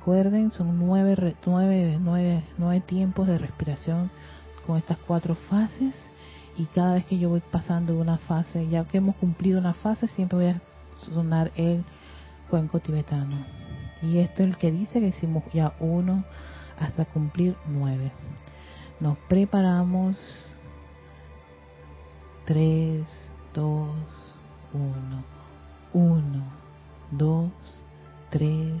Recuerden, son nueve, nueve, nueve, nueve tiempos de respiración con estas cuatro fases y cada vez que yo voy pasando una fase, ya que hemos cumplido una fase, siempre voy a sonar el cuenco tibetano. Y esto es el que dice que hicimos ya uno hasta cumplir nueve. Nos preparamos. Tres, dos, uno. Uno, dos, tres,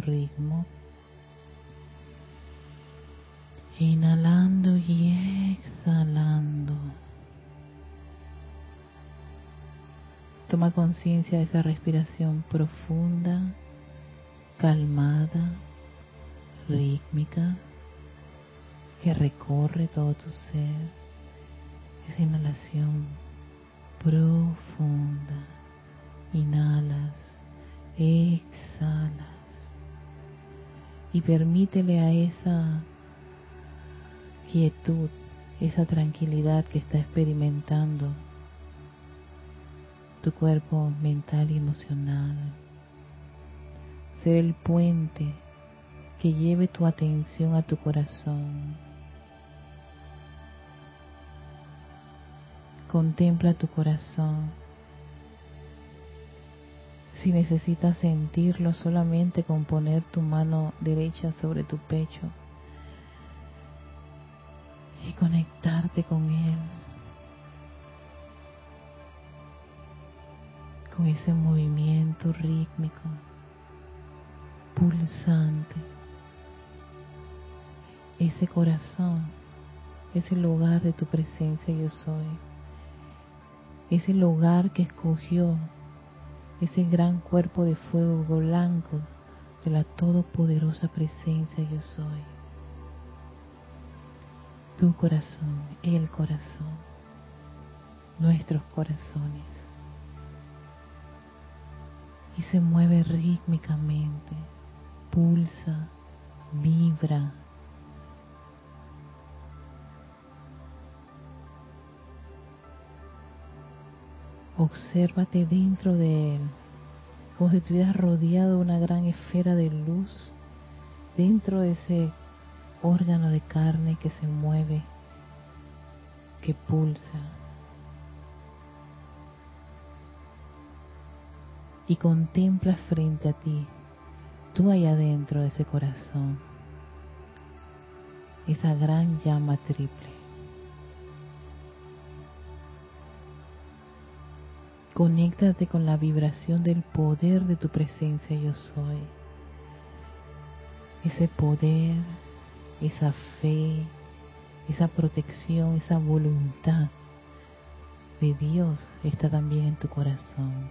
ritmo. Inhalando y exhalando. Toma conciencia de esa respiración profunda, calmada, rítmica, que recorre todo tu ser. Esa inhalación profunda. Inhalas, exhalas y permítele a esa quietud, esa tranquilidad que está experimentando tu cuerpo mental y emocional, ser el puente que lleve tu atención a tu corazón. Contempla tu corazón. Si necesitas sentirlo solamente con poner tu mano derecha sobre tu pecho y conectarte con él. con ese movimiento rítmico, pulsante. Ese corazón es el lugar de tu presencia yo soy. Es el hogar que escogió ese gran cuerpo de fuego blanco de la todopoderosa presencia yo soy. Tu corazón, el corazón, nuestros corazones. Y se mueve rítmicamente, pulsa, vibra. Obsérvate dentro de él como si estuvieras rodeado de una gran esfera de luz dentro de ese órgano de carne que se mueve, que pulsa. Y contempla frente a ti, tú allá adentro de ese corazón, esa gran llama triple. Conéctate con la vibración del poder de tu presencia yo soy. Ese poder, esa fe, esa protección, esa voluntad de Dios está también en tu corazón.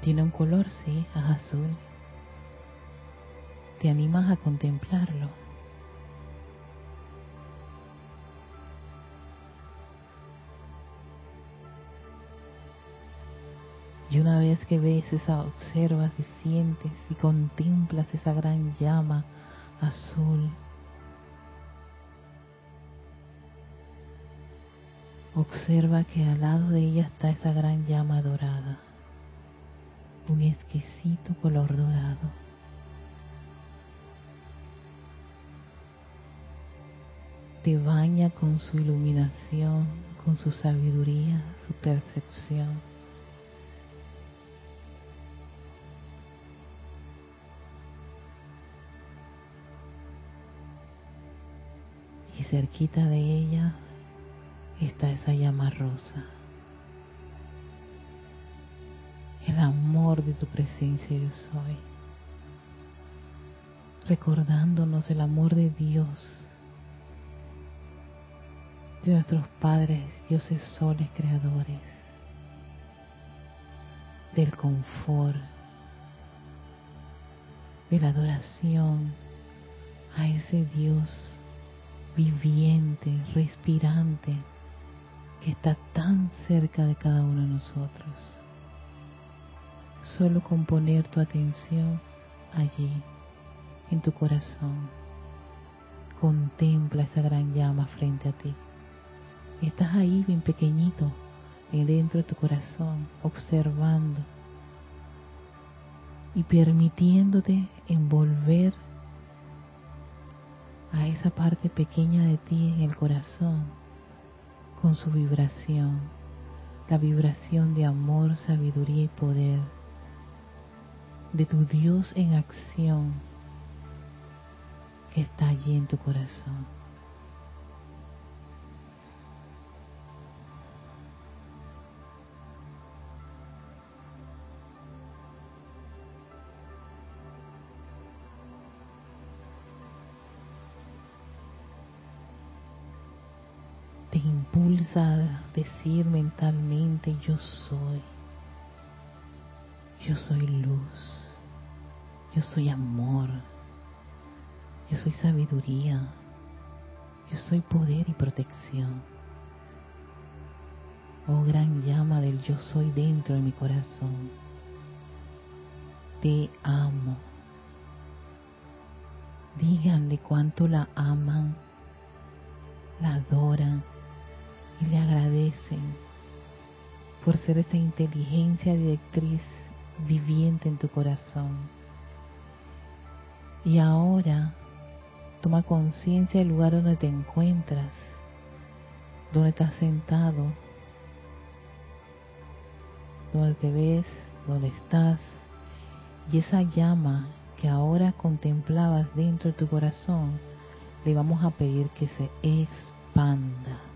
Tiene un color, sí, es azul. Te animas a contemplarlo. Y una vez que ves esa, observas y sientes y contemplas esa gran llama azul, observa que al lado de ella está esa gran llama dorada, un exquisito color dorado. Te baña con su iluminación, con su sabiduría, su percepción cerquita de ella está esa llama rosa. El amor de tu presencia yo soy. Recordándonos el amor de Dios, de nuestros padres, dioses soles creadores, del confort, de la adoración a ese Dios viviente, respirante, que está tan cerca de cada uno de nosotros. Solo con poner tu atención allí, en tu corazón, contempla esa gran llama frente a ti. Estás ahí bien pequeñito, dentro de tu corazón, observando y permitiéndote envolver a esa parte pequeña de ti en el corazón con su vibración, la vibración de amor, sabiduría y poder, de tu Dios en acción que está allí en tu corazón. A decir mentalmente, yo soy, yo soy luz, yo soy amor, yo soy sabiduría, yo soy poder y protección. Oh gran llama del yo soy dentro de mi corazón. Te amo. Díganle cuánto la aman, la adoran y le agradecen por ser esa inteligencia directriz viviente en tu corazón. Y ahora toma conciencia del lugar donde te encuentras, donde estás sentado, donde te ves, donde estás, y esa llama que ahora contemplabas dentro de tu corazón, le vamos a pedir que se expanda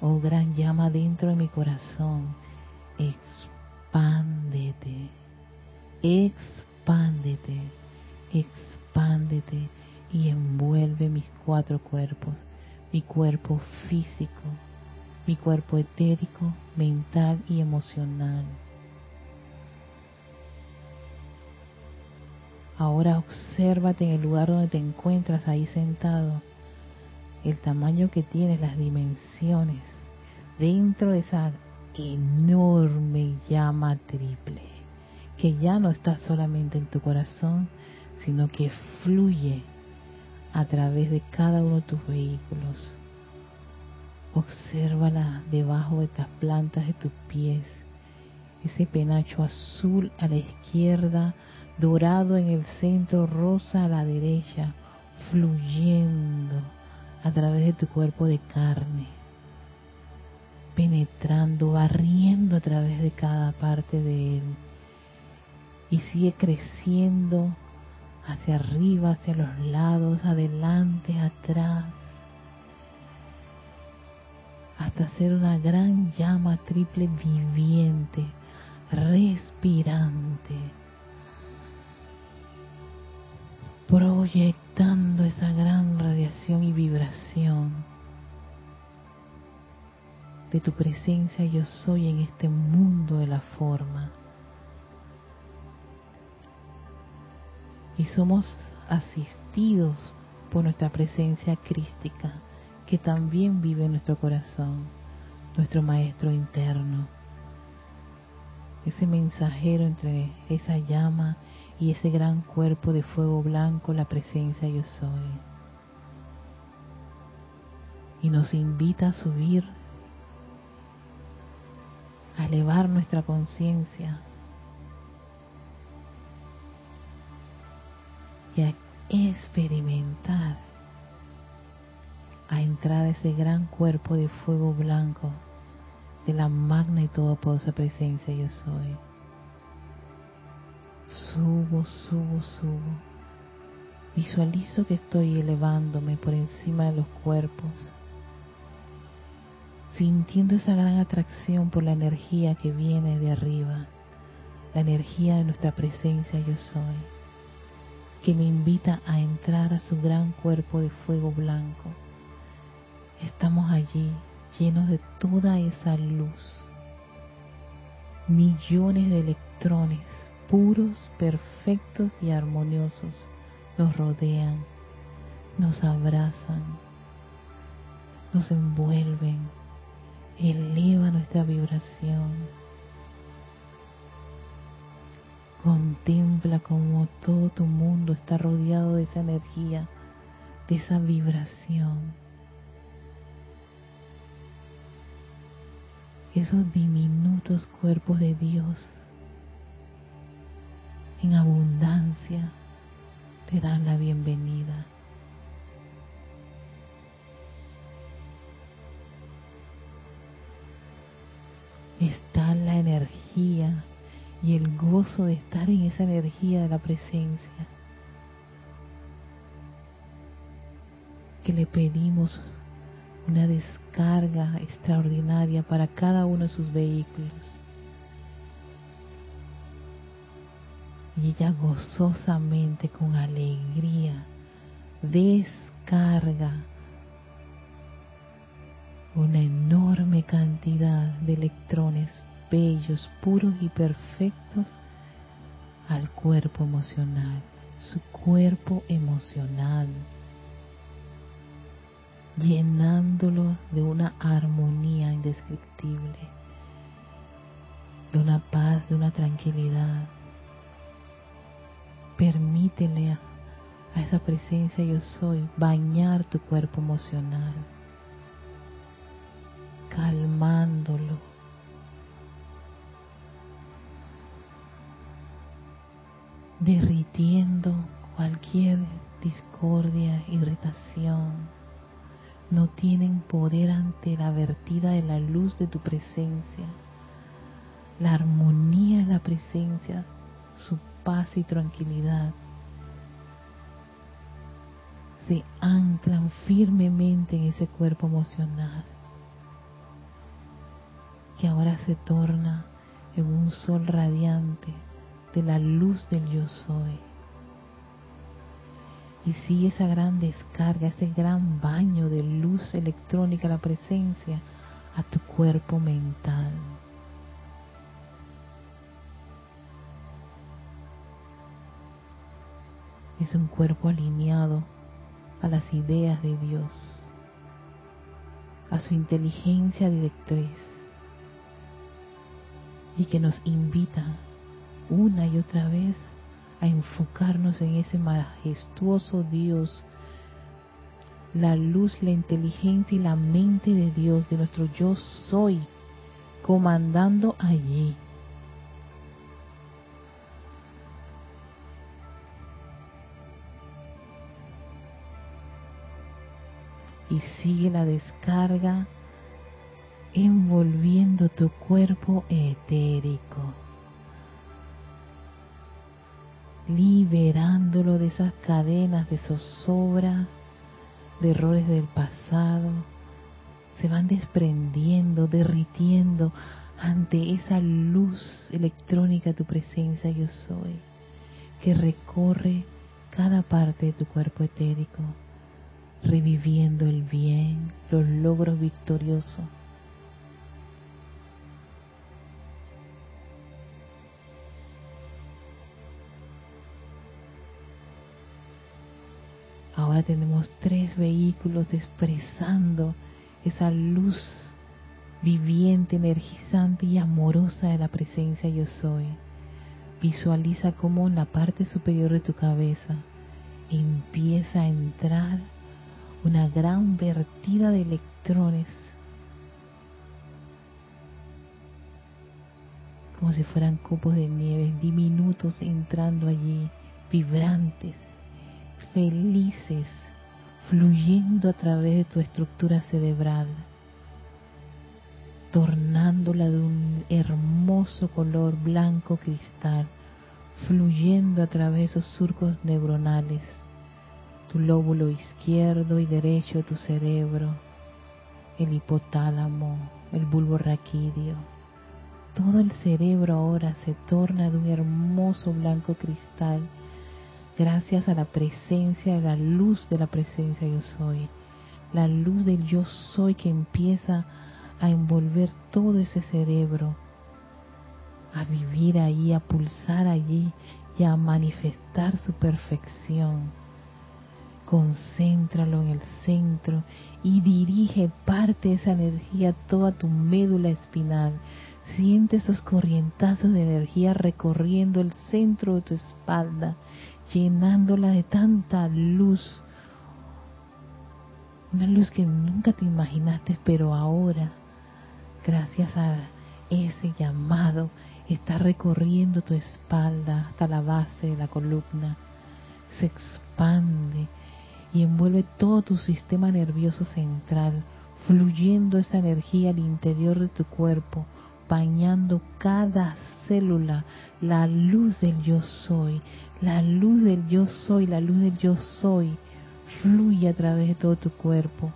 Oh gran llama dentro de mi corazón, expándete, expándete, expándete y envuelve mis cuatro cuerpos, mi cuerpo físico, mi cuerpo etérico, mental y emocional. Ahora obsérvate en el lugar donde te encuentras ahí sentado, el tamaño que tienes, las dimensiones, dentro de esa enorme llama triple, que ya no está solamente en tu corazón, sino que fluye a través de cada uno de tus vehículos. Obsérvala debajo de las plantas de tus pies, ese penacho azul a la izquierda, dorado en el centro, rosa a la derecha, fluyendo a través de tu cuerpo de carne penetrando, barriendo a través de cada parte de él. Y sigue creciendo hacia arriba, hacia los lados, adelante, atrás, hasta ser una gran llama triple viviente, respirante, proyectando esa gran radiación y vibración de tu presencia yo soy en este mundo de la forma. Y somos asistidos por nuestra presencia crística que también vive en nuestro corazón, nuestro maestro interno. Ese mensajero entre esa llama y ese gran cuerpo de fuego blanco, la presencia yo soy. Y nos invita a subir a elevar nuestra conciencia y a experimentar a entrar a ese gran cuerpo de fuego blanco de la magna y todopoderosa presencia yo soy. Subo, subo, subo. Visualizo que estoy elevándome por encima de los cuerpos sintiendo esa gran atracción por la energía que viene de arriba, la energía de nuestra presencia yo soy, que me invita a entrar a su gran cuerpo de fuego blanco. Estamos allí llenos de toda esa luz. Millones de electrones puros, perfectos y armoniosos nos rodean, nos abrazan, nos envuelven, eleva nuestra vibración. Contempla como todo tu mundo está rodeado de esa energía, de esa vibración. Esos diminutos cuerpos de Dios en abundancia te dan la bienvenida. De estar en esa energía de la presencia. Que le pedimos una descarga extraordinaria para cada uno de sus vehículos. Y ella gozosamente, con alegría, descarga una enorme cantidad de electrones bellos, puros y perfectos al cuerpo emocional, su cuerpo emocional, llenándolo de una armonía indescriptible, de una paz, de una tranquilidad. Permítele a, esa presencia yo soy bañar tu cuerpo emocional calmándolo. Derritiendo cualquier discordia, irritación, no tienen poder ante la vertida de la luz de tu presencia, la armonía de la presencia, su paz y tranquilidad. Se anclan firmemente en ese cuerpo emocional que ahora se torna en un sol radiante de la luz del yo soy. Y sigue esa gran descarga, ese gran baño de luz electrónica, la presencia, a tu cuerpo mental. Es un cuerpo alineado a las ideas de Dios, a su inteligencia directriz y que nos invita una y otra vez a enfocarnos en ese majestuoso Dios, la luz, la inteligencia y la mente de Dios, de nuestro yo soy, comandando allí. Y sigue la descarga envolviendo tu cuerpo etérico, liberándolo de esas cadenas de zozobra, de errores del pasado, se van desprendiendo, derritiendo ante esa luz electrónica tu presencia yo soy, que recorre cada parte de tu cuerpo etérico, reviviendo el bien, los logros victoriosos Ahora tenemos tres vehículos expresando esa luz viviente, energizante y amorosa de la presencia yo soy. Visualiza cómo en la parte superior de tu cabeza empieza a entrar una gran vertida de electrones, como si fueran copos de nieve diminutos entrando allí, vibrantes, felices fluyendo a través de tu estructura cerebral, tornándola de un hermoso color blanco cristal, fluyendo a través de esos surcos neuronales, tu lóbulo izquierdo y derecho de tu cerebro, el hipotálamo, el bulbo raquídeo. Todo el cerebro ahora se torna de un hermoso blanco cristal gracias a la presencia, de la luz de la presencia yo soy, la luz del yo soy que empieza a envolver todo ese cerebro, a vivir ahí, a pulsar allí y a manifestar su perfección. Concéntralo en el centro y dirige parte de esa energía a toda tu médula espinal. Siente esos corrientazos de energía recorriendo el centro de tu espalda llenándola de tanta luz, una luz que nunca te imaginaste, pero ahora, gracias a ese llamado, está recorriendo tu espalda hasta la base de la columna, se expande y envuelve todo tu sistema nervioso central, fluyendo esa energía al interior de tu cuerpo, bañando cada célula, la luz del yo soy, la luz del yo soy, la luz del yo soy, fluye a través de todo tu cuerpo.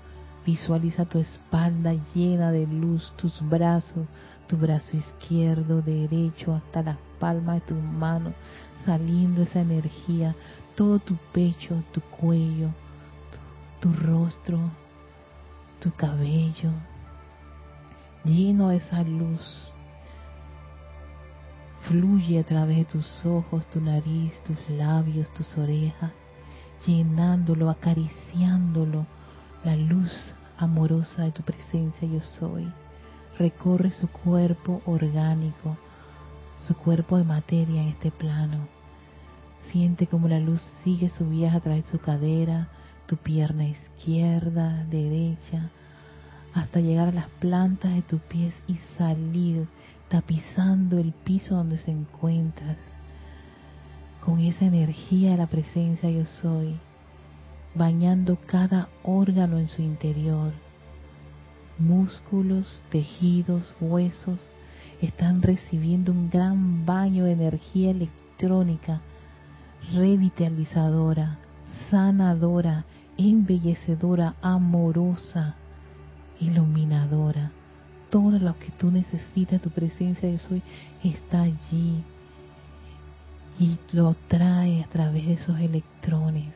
Visualiza tu espalda llena de luz, tus brazos, tu brazo izquierdo, derecho, hasta las palmas de tus manos, saliendo esa energía, todo tu pecho, tu cuello, tu, tu rostro, tu cabello, lleno de esa luz fluye a través de tus ojos, tu nariz, tus labios, tus orejas, llenándolo, acariciándolo, la luz amorosa de tu presencia yo soy. Recorre su cuerpo orgánico, su cuerpo de materia en este plano. Siente como la luz sigue su viaje a través de su cadera, tu pierna izquierda, derecha, hasta llegar a las plantas de tus pies y salir tapizando el piso donde se encuentras con esa energía de la presencia yo soy, bañando cada órgano en su interior. Músculos, tejidos, huesos están recibiendo un gran baño de energía electrónica, revitalizadora, sanadora, embellecedora, amorosa, iluminadora todo lo que tú necesitas, tu presencia yo soy, está allí. Y lo trae a través de esos electrones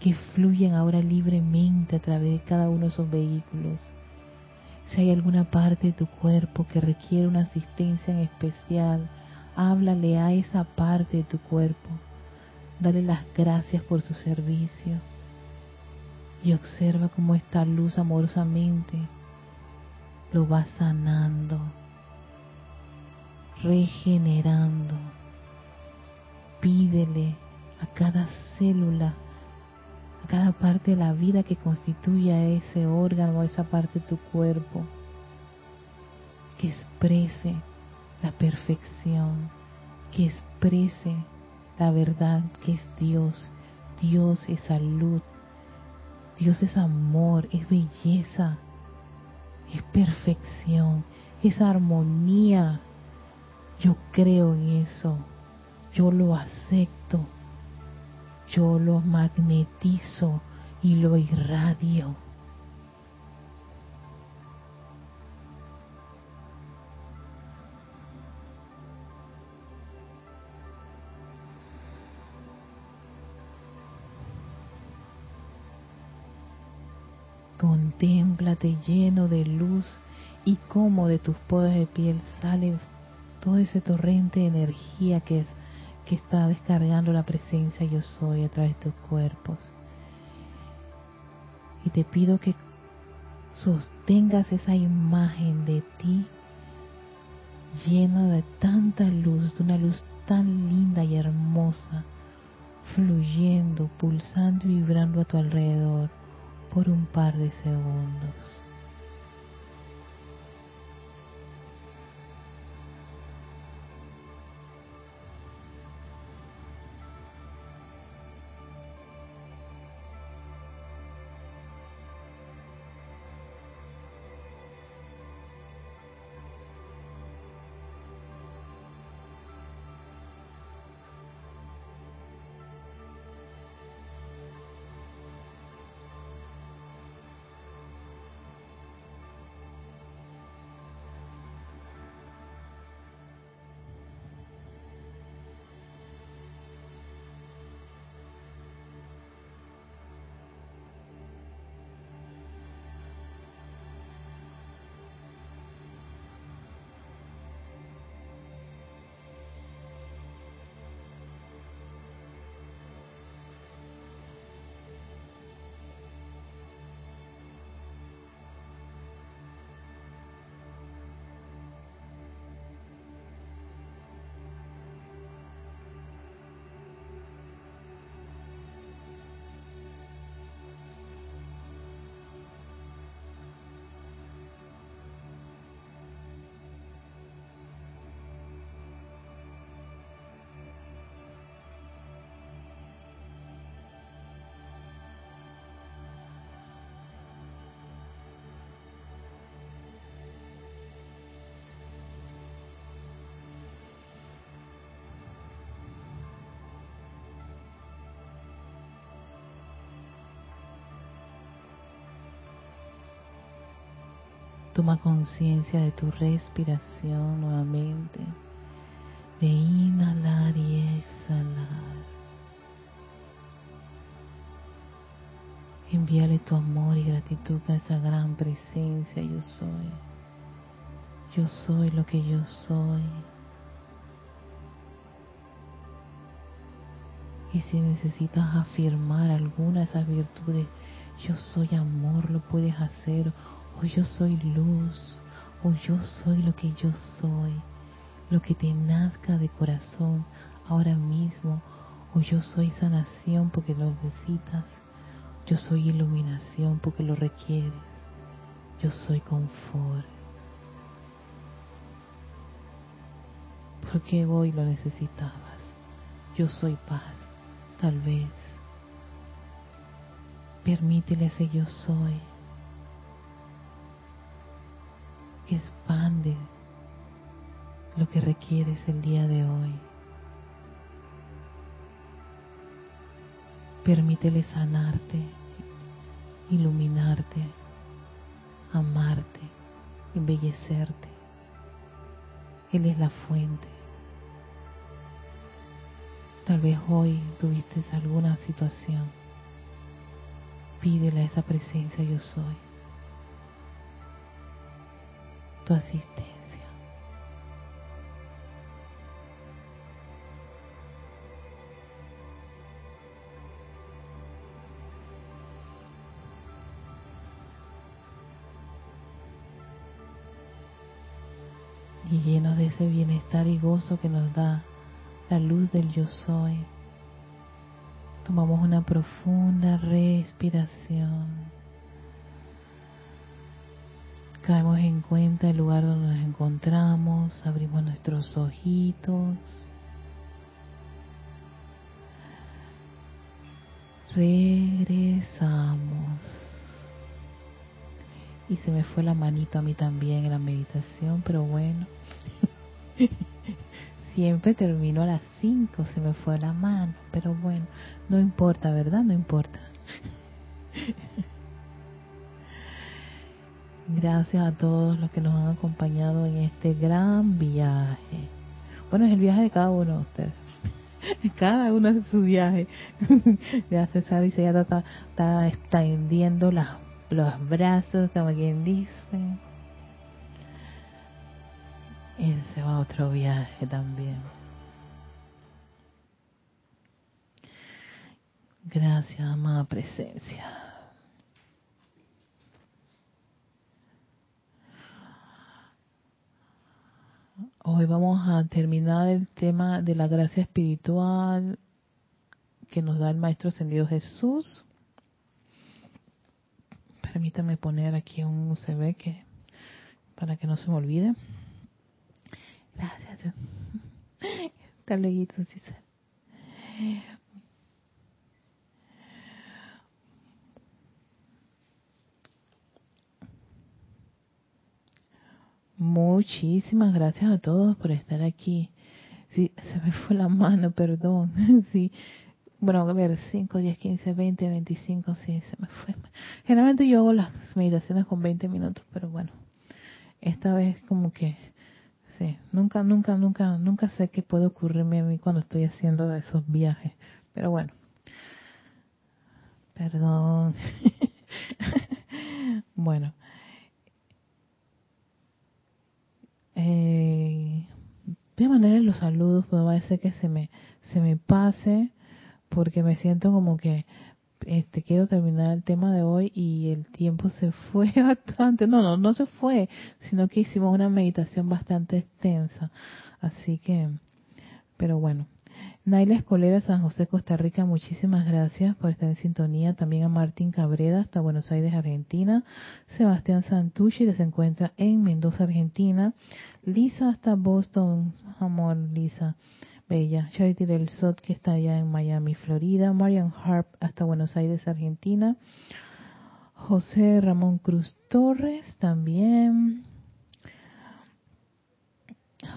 que fluyen ahora libremente a través de cada uno de esos vehículos. Si hay alguna parte de tu cuerpo que requiere una asistencia en especial, háblale a esa parte de tu cuerpo. Dale las gracias por su servicio. Y observa cómo esta luz amorosamente lo va sanando, regenerando. Pídele a cada célula cada parte de la vida que constituye a ese órgano, a esa parte de tu cuerpo, que exprese la perfección, que exprese la verdad que es Dios. Dios es salud, Dios es amor, es belleza, es perfección, es armonía. Yo creo en eso, yo lo acepto yo lo magnetizo y lo irradio. Contémplate lleno de luz y como de tus poros de piel sale todo ese torrente de energía que es que está descargando la presencia yo soy a través de tus cuerpos. Y te pido que sostengas esa imagen de ti llena de tanta luz, de una luz tan linda y hermosa, fluyendo, pulsando y vibrando a tu alrededor por un par de segundos. Toma conciencia de tu respiración nuevamente, de inhalar y exhalar. Envíale tu amor y gratitud a esa gran presencia yo soy. Yo soy lo que yo soy. Y si necesitas afirmar alguna de esas virtudes, yo soy amor, lo puedes hacer o yo soy luz, o yo soy lo que yo soy, lo que te nazca de corazón ahora mismo, o yo soy sanación porque lo necesitas, yo soy iluminación porque lo requieres, yo soy confort. Porque hoy lo necesitabas. Yo soy paz, tal vez. Permítele ese yo soy que expande lo que requieres el día de hoy. Permítele sanarte, iluminarte, amarte, embellecerte. Él es la fuente. Tal vez hoy tuviste alguna situación. Pídele a esa presencia yo soy. Tu asistencia. y llenos de ese bienestar y gozo que nos da la luz del yo soy. Tomamos una profunda respiración. Caemos en cuenta el lugar donde nos encontramos, abrimos nuestros ojitos. Regresamos. Y se me fue la manito a mí también en la meditación, pero bueno. Siempre termino a las 5, se me fue la mano, pero bueno, no importa, ¿verdad? No importa. Gracias a todos los que nos han acompañado en este gran viaje. Bueno, es el viaje de cada uno de ustedes. Cada uno hace su viaje. Ya César dice, ya está, está extendiendo las, los brazos, como quien dice. Él se va a otro viaje también. Gracias, amada presencia. Hoy vamos a terminar el tema de la gracia espiritual que nos da el Maestro Ascendido Jesús. Permítame poner aquí un USB que para que no se me olvide. Gracias. Está leído, Muchísimas gracias a todos por estar aquí. Sí, se me fue la mano, perdón. Sí. Bueno, a ver, 5, 10, 15, 20, 25, sí, se me fue. Generalmente yo hago las meditaciones con 20 minutos, pero bueno, esta vez como que Sí, nunca, nunca, nunca, nunca sé qué puede ocurrirme a mí cuando estoy haciendo esos viajes. Pero bueno, perdón. bueno, eh, voy a mandarle los saludos, pero va a ser que se me, se me pase porque me siento como que este quiero terminar el tema de hoy y el tiempo se fue bastante, no, no, no se fue, sino que hicimos una meditación bastante extensa, así que, pero bueno. Naila Escolera, San José, Costa Rica, muchísimas gracias por estar en sintonía. También a Martín Cabreda, hasta Buenos Aires, Argentina. Sebastián Santucci, que se encuentra en Mendoza, Argentina. Lisa, hasta Boston, amor, Lisa. Bella. Charity del Sot, que está allá en Miami, Florida. Marian Harp, hasta Buenos Aires, Argentina. José Ramón Cruz Torres, también.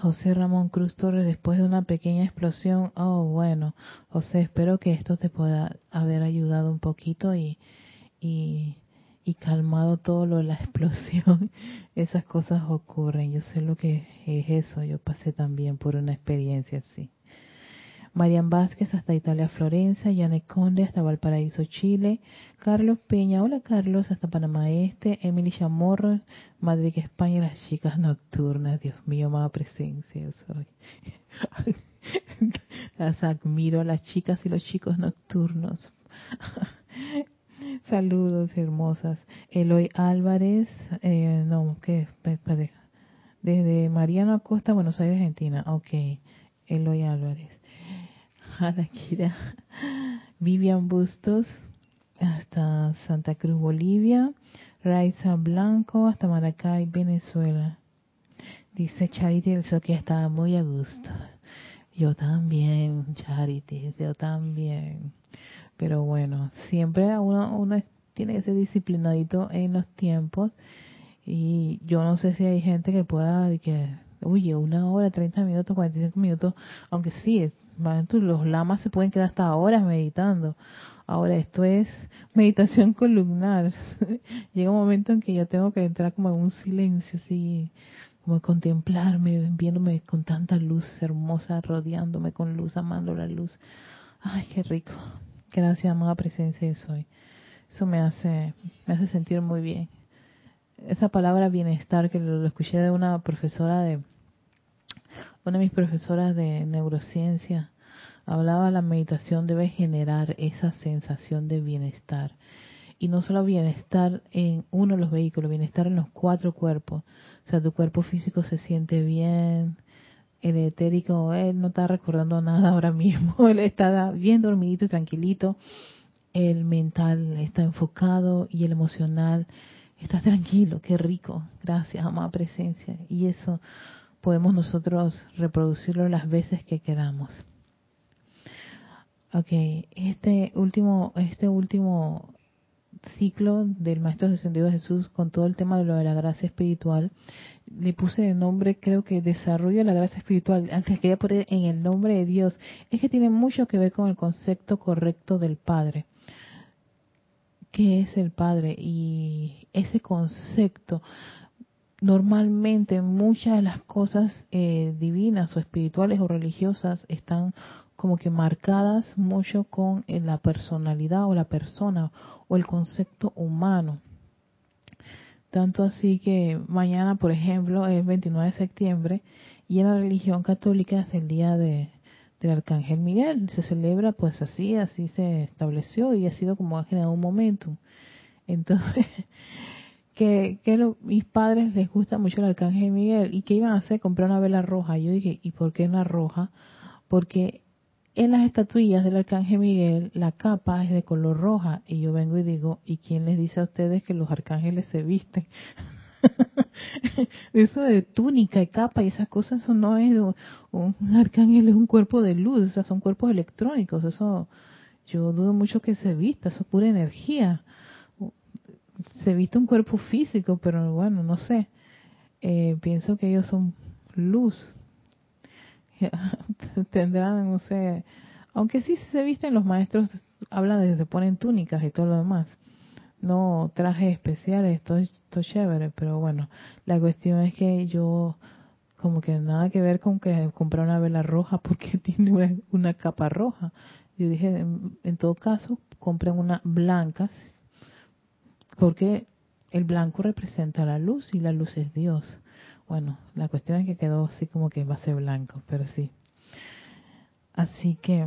José Ramón Cruz Torres, después de una pequeña explosión. Oh, bueno, José, espero que esto te pueda haber ayudado un poquito y, y, y calmado todo lo de la explosión. Esas cosas ocurren. Yo sé lo que es eso. Yo pasé también por una experiencia así. Marian Vázquez hasta Italia, Florencia, Yane Conde hasta Valparaíso, Chile, Carlos Peña, hola Carlos, hasta Panamá Este, Emily Chamorro, Madrid, España, las chicas nocturnas, Dios mío, más presencia soy. las admiro, las chicas y los chicos nocturnos. Saludos hermosas. Eloy Álvarez, eh, no, ¿qué? Desde Mariano Acosta, Buenos Aires, Argentina. Ok, Eloy Álvarez. Kira, Vivian Bustos hasta Santa Cruz, Bolivia, Raiza Blanco hasta Maracay, Venezuela. Dice Charity el que estaba muy a gusto. Yo también, Charity, yo también. Pero bueno, siempre uno, uno tiene que ser disciplinadito en los tiempos y yo no sé si hay gente que pueda que oye, una hora, 30 minutos, 45 minutos, aunque sí, los lamas se pueden quedar hasta horas meditando. Ahora, esto es meditación columnar. Llega un momento en que ya tengo que entrar como en un silencio, así, como contemplarme, viéndome con tanta luz hermosa, rodeándome con luz, amando la luz. Ay, qué rico. Gracias, amada presencia de soy. Eso me hace, me hace sentir muy bien. Esa palabra bienestar que lo, escuché de una profesora de, una de mis profesoras de neurociencia, hablaba la meditación debe generar esa sensación de bienestar. Y no solo bienestar en uno de los vehículos, bienestar en los cuatro cuerpos. O sea, tu cuerpo físico se siente bien, el etérico, él no está recordando nada ahora mismo, él está bien dormidito y tranquilito, el mental está enfocado y el emocional está tranquilo, qué rico, gracias, amada presencia. Y eso podemos nosotros reproducirlo las veces que queramos. Ok, este último, este último ciclo del Maestro Descendido Jesús con todo el tema de lo de la gracia espiritual, le puse el nombre, creo que desarrollo de la gracia espiritual, antes quería poner en el nombre de Dios, es que tiene mucho que ver con el concepto correcto del Padre. ¿Qué es el Padre? Y ese concepto, normalmente muchas de las cosas eh, divinas o espirituales o religiosas están como que marcadas mucho con eh, la personalidad o la persona o el concepto humano. Tanto así que mañana, por ejemplo, es 29 de septiembre y en la religión católica es el día de, del Arcángel Miguel. Se celebra pues así, así se estableció y ha sido como ha generado un momento. Entonces, que, que mis padres les gusta mucho el Arcángel Miguel y que iban a hacer comprar una vela roja. Yo dije, ¿y por qué una roja? Porque en las estatuillas del arcángel Miguel la capa es de color roja y yo vengo y digo, ¿y quién les dice a ustedes que los arcángeles se visten? eso de túnica y capa y esas cosas, eso no es un, arcángel es un cuerpo de luz, o sea, son cuerpos electrónicos, eso yo dudo mucho que se vista, eso es pura energía. Se viste un cuerpo físico, pero bueno, no sé. Eh, pienso que ellos son luz, tendrán, no sé, aunque sí se visten los maestros, hablan de que se ponen túnicas y todo lo demás, no trajes especiales, esto es chévere, pero bueno, la cuestión es que yo como que nada que ver con que comprar una vela roja porque tiene una, capa roja. Yo dije, en, todo caso, compren una blanca porque el blanco representa la luz y la luz es Dios. Bueno, la cuestión es que quedó así como que va a ser blanco, pero sí. Así que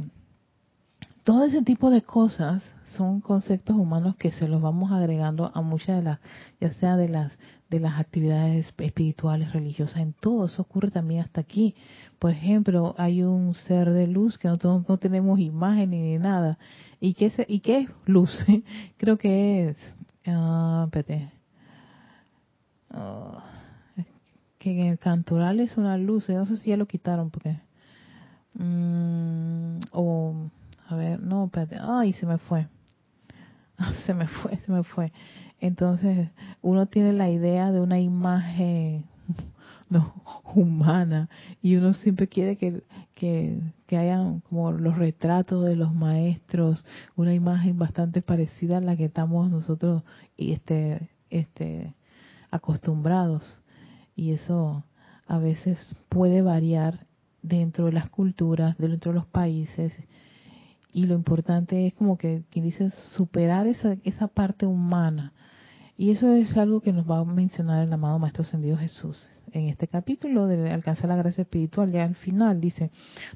todo ese tipo de cosas son conceptos humanos que se los vamos agregando a muchas de las, ya sea de las de las actividades espirituales, religiosas, en todo eso ocurre también hasta aquí. Por ejemplo, hay un ser de luz que nosotros no tenemos imagen ni nada. ¿Y qué es, y qué es luz? Creo que es, uh, espérate, uh, que en el cantoral es una luz, no sé si ya lo quitaron porque... Mm, o, a ver, no, espérate, ay, se me fue. se me fue, se me fue. Entonces, uno tiene la idea de una imagen humana. Y uno siempre quiere que, que, que hayan como los retratos de los maestros, una imagen bastante parecida a la que estamos nosotros este, este, acostumbrados. Y eso a veces puede variar dentro de las culturas, dentro de los países. Y lo importante es como que quien dice superar esa, esa parte humana. Y eso es algo que nos va a mencionar el amado Maestro Ascendido Jesús en este capítulo de alcanzar la gracia espiritual. Ya al final dice,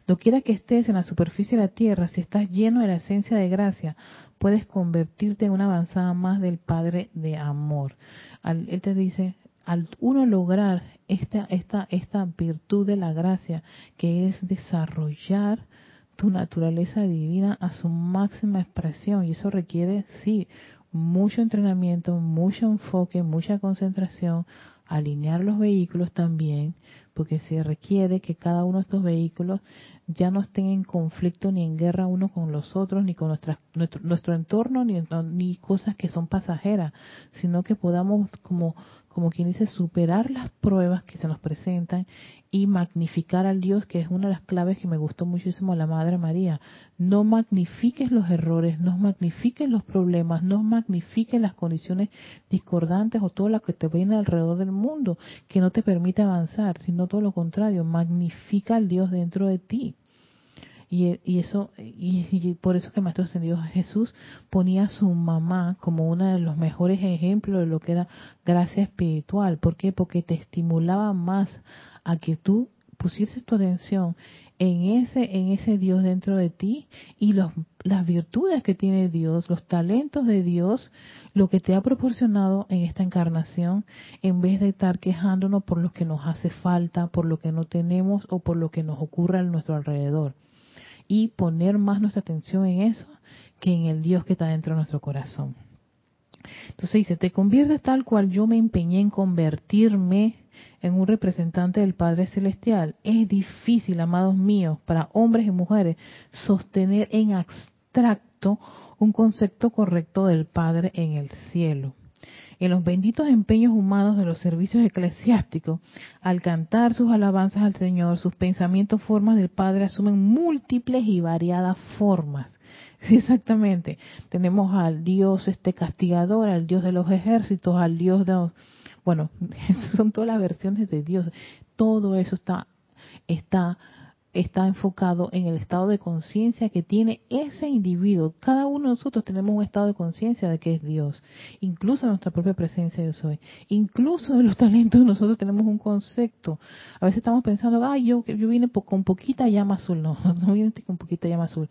no quiera que estés en la superficie de la tierra, si estás lleno de la esencia de gracia, puedes convertirte en una avanzada más del Padre de amor. él te dice, al uno lograr esta, esta, esta virtud de la gracia, que es desarrollar tu naturaleza divina a su máxima expresión, y eso requiere, sí, mucho entrenamiento, mucho enfoque, mucha concentración, alinear los vehículos también, porque se requiere que cada uno de estos vehículos ya no estén en conflicto ni en guerra uno con los otros, ni con nuestro, nuestro entorno, ni, ni cosas que son pasajeras, sino que podamos como como quien dice, superar las pruebas que se nos presentan y magnificar al Dios, que es una de las claves que me gustó muchísimo la Madre María. No magnifiques los errores, no magnifiques los problemas, no magnifiques las condiciones discordantes o todo lo que te viene alrededor del mundo que no te permite avanzar, sino todo lo contrario, magnifica al Dios dentro de ti. Y, y eso y, por eso que el maestro ascendido Jesús ponía a su mamá como uno de los mejores ejemplos de lo que era gracia espiritual. ¿Por qué? Porque te estimulaba más a que tú pusieses tu atención en ese en ese Dios dentro de ti y los, las virtudes que tiene Dios, los talentos de Dios, lo que te ha proporcionado en esta encarnación, en vez de estar quejándonos por lo que nos hace falta, por lo que no tenemos o por lo que nos ocurre a nuestro alrededor y poner más nuestra atención en eso que en el Dios que está dentro de nuestro corazón. Entonces dice, te conviertes tal cual yo me empeñé en convertirme en un representante del Padre Celestial. Es difícil, amados míos, para hombres y mujeres, sostener en abstracto un concepto correcto del Padre en el cielo en los benditos empeños humanos de los servicios eclesiásticos, al cantar sus alabanzas al Señor, sus pensamientos, formas del Padre asumen múltiples y variadas formas. Sí, exactamente. Tenemos al Dios este castigador, al Dios de los ejércitos, al Dios de bueno, son todas las versiones de Dios. Todo eso está está está enfocado en el estado de conciencia que tiene ese individuo. Cada uno de nosotros tenemos un estado de conciencia de que es Dios, incluso nuestra propia presencia de soy, incluso en los talentos nosotros tenemos un concepto. A veces estamos pensando, ay, yo, yo vine con poquita llama azul, no, no vine con poquita llama azul.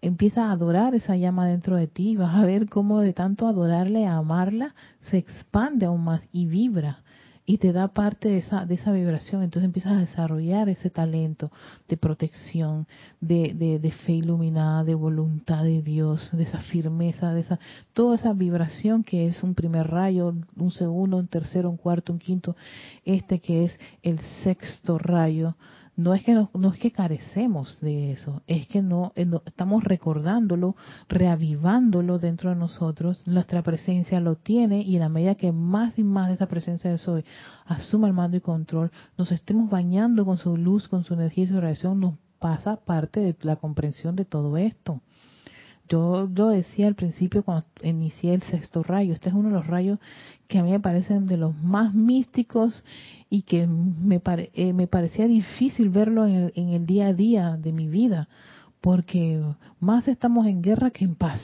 empieza a adorar esa llama dentro de ti, vas a ver cómo de tanto adorarle, amarla, se expande aún más y vibra y te da parte de esa, de esa vibración. Entonces empiezas a desarrollar ese talento de protección, de, de, de, fe iluminada, de voluntad de Dios, de esa firmeza, de esa, toda esa vibración que es un primer rayo, un segundo, un tercero, un cuarto, un quinto, este que es el sexto rayo no es que no, es que carecemos de eso, es que no, eh, no, estamos recordándolo, reavivándolo dentro de nosotros, nuestra presencia lo tiene y en la medida que más y más de esa presencia de soy asuma el mando y control, nos estemos bañando con su luz, con su energía y su radiación, nos pasa parte de la comprensión de todo esto. Yo, decía al principio cuando inicié el sexto rayo, este es uno de los rayos que a mí me parecen de los más místicos y que me, eh, me parecía difícil verlo en el, día a día de mi vida, porque más estamos en guerra que en paz,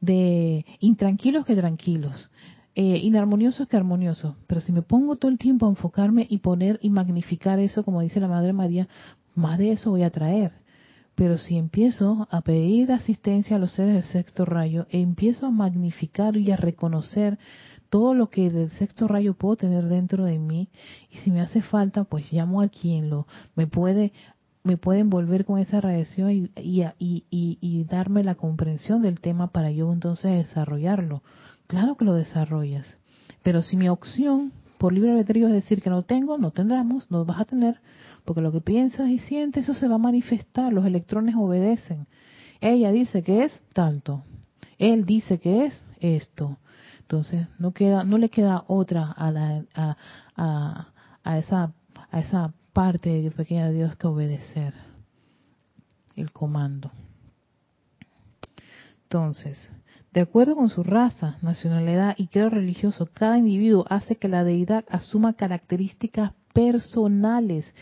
de intranquilos que tranquilos, eh, inarmoniosos que armoniosos. Pero si me pongo todo el tiempo a enfocarme y poner y magnificar eso, como dice la Madre María, más de eso voy a traer. Pero si empiezo a pedir asistencia a los seres del sexto rayo, e empiezo a magnificar y a reconocer todo lo que del sexto rayo puedo tener dentro de mí y si me hace falta pues llamo a quien lo me puede me puede envolver con esa radiación y, y, y, y, darme la comprensión del tema para yo entonces desarrollarlo. Claro que lo desarrollas, pero si mi opción por libre albedrío es decir que no tengo, no tendremos, no vas a tener, porque lo que piensas y sientes, eso se va a manifestar, los electrones obedecen. Ella dice que es tanto, él dice que es esto. Entonces, no queda no le queda otra a la a, a, esa a esa parte pequeña de Dios que obedecer el comando. Entonces, de acuerdo con su raza, nacionalidad y credo religioso, cada individuo hace que la deidad asuma características personales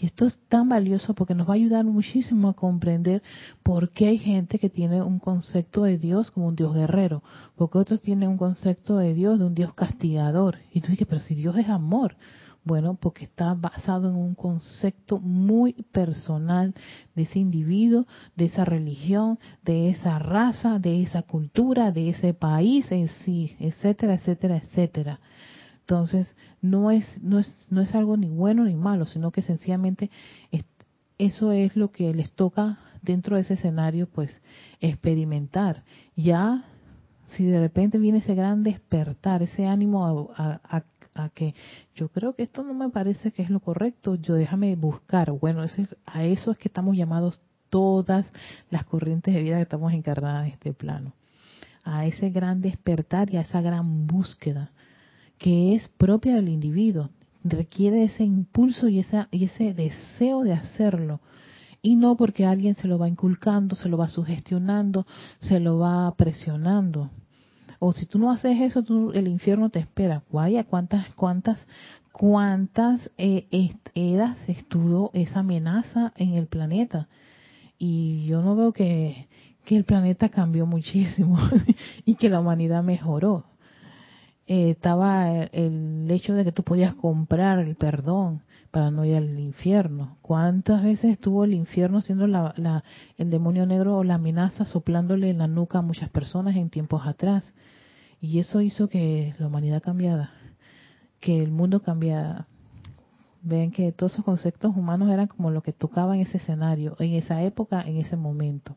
y esto es tan valioso porque nos va a ayudar muchísimo a comprender por qué hay gente que tiene un concepto de Dios como un Dios guerrero, porque otros tienen un concepto de Dios de un Dios castigador. Y tú dices, pero si Dios es amor. Bueno, porque está basado en un concepto muy personal de ese individuo, de esa religión, de esa raza, de esa cultura, de ese país en sí, etcétera, etcétera, etcétera. Entonces, no es, no es, no es algo ni bueno ni malo, sino que sencillamente eso es lo que les toca dentro de ese escenario, pues, experimentar. Ya, si de repente viene ese gran despertar, ese ánimo a, que yo creo que esto no me parece que es lo correcto, yo déjame buscar. Bueno, a eso es que estamos llamados todas las corrientes de vida que estamos encarnadas en este plano. A ese gran despertar y a esa gran búsqueda que es propia del individuo. Requiere ese impulso y, ese deseo de hacerlo. Y no porque alguien se lo va inculcando, se lo va sugestionando, se lo va presionando. O si tú no haces eso, tú, el infierno te espera. Vaya, cuántas, cuántas, cuántas eh, eras estuvo esa amenaza en el planeta. Y yo no veo que, que el planeta cambió muchísimo y que la humanidad mejoró. Eh, estaba el hecho de que tú podías comprar el perdón para no ir al infierno. ¿Cuántas veces estuvo el infierno siendo la, la, el demonio negro o la amenaza soplándole en la nuca a muchas personas en tiempos atrás? Y eso hizo que la humanidad cambiara, que el mundo cambiara. Ven que todos esos conceptos humanos eran como lo que tocaba en ese escenario, en esa época, en ese momento.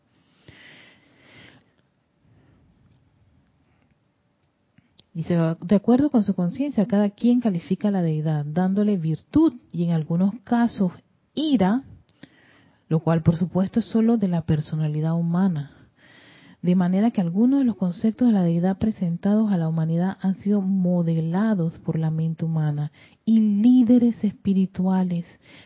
Dice, de acuerdo con su conciencia, cada quien califica a la deidad, dándole virtud y en algunos casos ira, lo cual por supuesto es solo de la personalidad humana de manera que algunos de los conceptos de la deidad presentados a la humanidad han sido modelados por la mente humana y líderes espirituales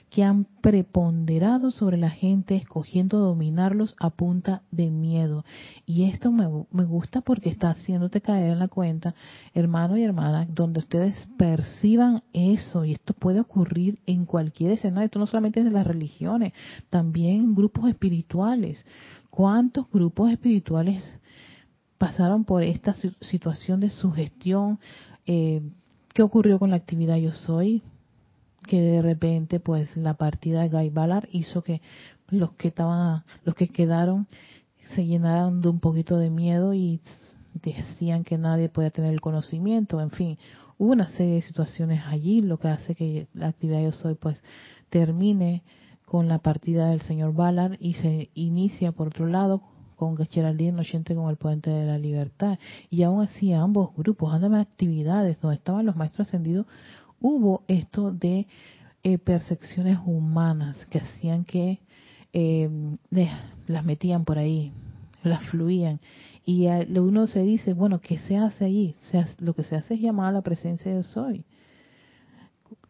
que han preponderado sobre la gente escogiendo dominarlos a punta de miedo. Y esto me, gusta porque está haciéndote caer en la cuenta, hermano y hermana, donde ustedes perciban eso, y esto puede ocurrir en cualquier escenario, esto no solamente es de las religiones, también en grupos espirituales ¿Cuántos grupos espirituales pasaron por esta situación de sugestión? Eh, ¿Qué ocurrió con la actividad Yo Soy? Que de repente, pues, la partida de Guy Ballard hizo que los que estaban, los que quedaron, se llenaran de un poquito de miedo y decían que nadie podía tener el conocimiento. En fin, hubo una serie de situaciones allí, lo que hace que la actividad Yo Soy, pues, termine con la partida del señor Ballard y se inicia por otro lado con Geraldine Nochente con el Puente de la Libertad. Y aún así ambos grupos, ambas actividades donde estaban los maestros ascendidos, hubo esto de eh, percepciones humanas que hacían que eh, las metían por ahí, las fluían. Y uno se dice, bueno, ¿qué se hace ahí? lo que se hace es llamar a la presencia de Soy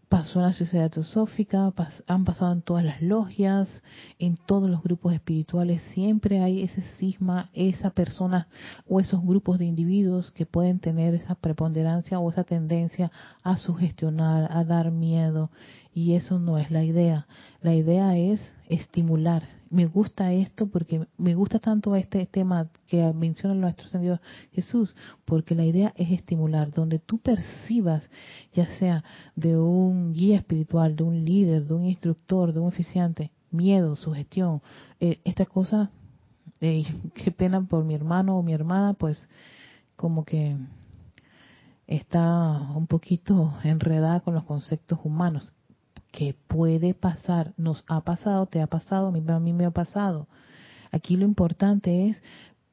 pasó en la sociedad teosófica, han pasado en todas las logias, en todos los grupos espirituales, siempre hay ese cisma, esa persona o esos grupos de individuos que pueden tener esa preponderancia o esa tendencia a sugestionar, a dar miedo, y eso no es la idea. La idea es estimular, me gusta esto porque me gusta tanto este tema que menciona nuestro Señor Jesús, porque la idea es estimular, donde tú percibas, ya sea de un guía espiritual, de un líder, de un instructor, de un oficiante, miedo, sugestión, eh, esta cosa, qué pena por mi hermano o mi hermana, pues como que está un poquito enredada con los conceptos humanos que puede pasar, nos ha pasado, te ha pasado, a mí, a mí me ha pasado. Aquí lo importante es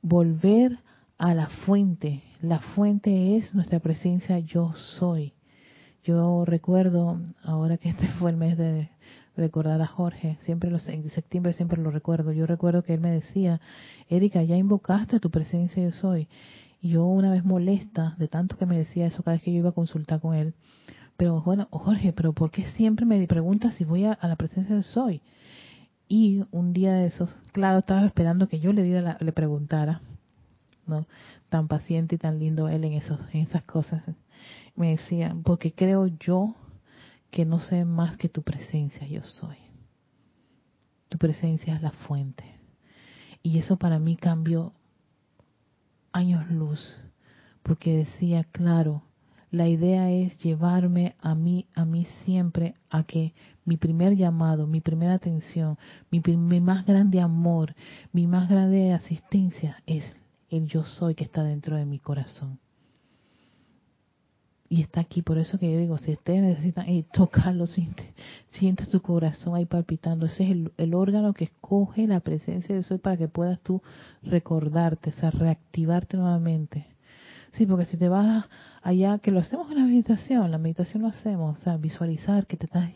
volver a la fuente. La fuente es nuestra presencia yo soy. Yo recuerdo, ahora que este fue el mes de recordar a Jorge, siempre los, en septiembre siempre lo recuerdo, yo recuerdo que él me decía, Erika, ya invocaste tu presencia yo soy. Y yo una vez molesta, de tanto que me decía eso cada vez que yo iba a consultar con él, pero bueno, Jorge, pero ¿por qué siempre me preguntas si voy a, la presencia de Soy? Y un día de esos, claro, estaba esperando que yo le diera le preguntara, ¿no? Tan paciente y tan lindo él en esos, en esas cosas. Me decía, porque creo yo que no sé más que tu presencia yo soy. Tu presencia es la fuente. Y eso para mí cambió años luz, porque decía, claro, la idea es llevarme a mí, a mí siempre, a que mi primer llamado, mi primera atención, mi, más grande amor, mi más grande asistencia es el yo soy que está dentro de mi corazón. Y está aquí, por eso que yo digo, si ustedes necesitan eh, tocarlo, sientes, tu corazón ahí palpitando. Ese es el, el, órgano que escoge la presencia de soy para que puedas tú recordarte, o sea, reactivarte nuevamente. Sí, porque si te vas allá, que lo hacemos en la meditación, la meditación lo hacemos, o sea, visualizar que te estás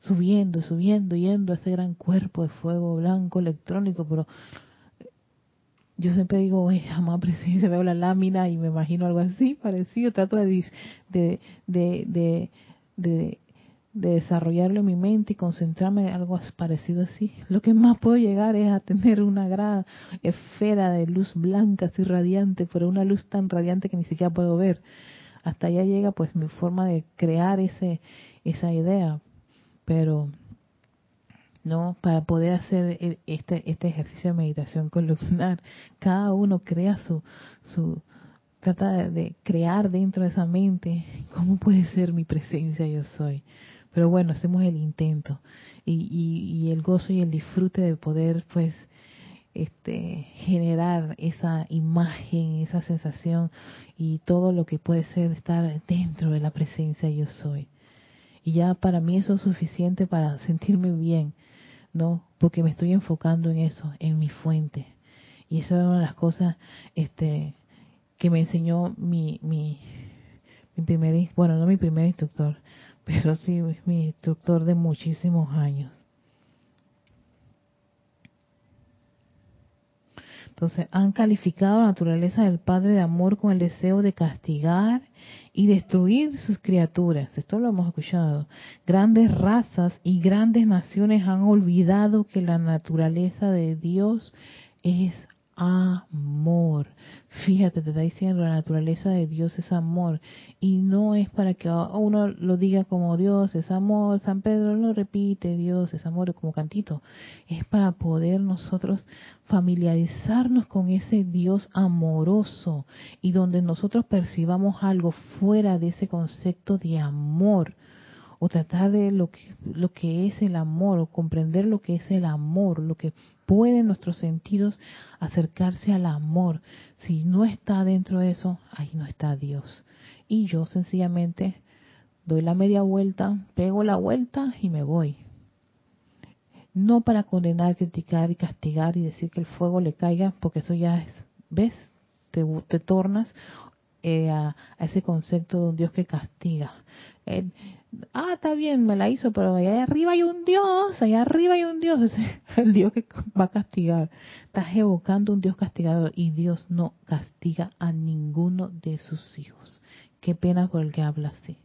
subiendo, subiendo, yendo a ese gran cuerpo de fuego blanco electrónico, pero yo siempre digo, oye, jamás presencia, veo la lámina y me imagino algo así, parecido, trato de, de, de, de, desarrollarlo en mi mente y concentrarme en algo parecido así. Lo que más puedo llegar es a tener una gran esfera de luz blanca, así radiante, pero una luz tan radiante que ni siquiera puedo ver. Hasta allá llega pues mi forma de crear ese esa idea, pero ¿no? Para poder hacer este, este ejercicio de meditación columnar, cada uno crea su, su trata de, crear dentro de esa mente cómo puede ser mi presencia yo soy. Pero bueno, hacemos el intento y, y, el gozo y el disfrute de poder pues este, generar esa imagen, esa sensación y todo lo que puede ser estar dentro de la presencia yo soy. Y ya para mí eso es suficiente para sentirme bien no, porque me estoy enfocando en eso, en mi fuente. Y eso es una de las cosas este, que me enseñó mi, mi, mi primer, bueno, no mi primer instructor, pero sí mi instructor de muchísimos años. Entonces, han calificado la naturaleza del Padre de Amor con el deseo de castigar y destruir sus criaturas. Esto lo hemos escuchado. Grandes razas y grandes naciones han olvidado que la naturaleza de Dios es amor. Fíjate, te está diciendo, la naturaleza de Dios es amor. Y no es para que uno lo diga como Dios es amor. San Pedro lo repite, Dios es amor como cantito. Es para poder nosotros familiarizarnos con ese Dios amoroso y donde nosotros percibamos algo fuera de ese concepto de amor o tratar de lo que, lo que es el amor o comprender lo que es el amor, lo que pueden nuestros sentidos acercarse al amor. Si no está dentro de eso, ahí no está Dios. Y yo sencillamente doy la media vuelta, pego la vuelta y me voy. No para condenar, criticar y castigar y decir que el fuego le caiga, porque eso ya es, ¿ves? Te, te tornas eh, a, ese concepto de un Dios que castiga. Ah, está bien, me la hizo, pero allá arriba hay un Dios, allá arriba hay un Dios, es el Dios que va a castigar. Estás evocando un Dios castigador y Dios no castiga a ninguno de sus hijos. Qué pena por el que habla así.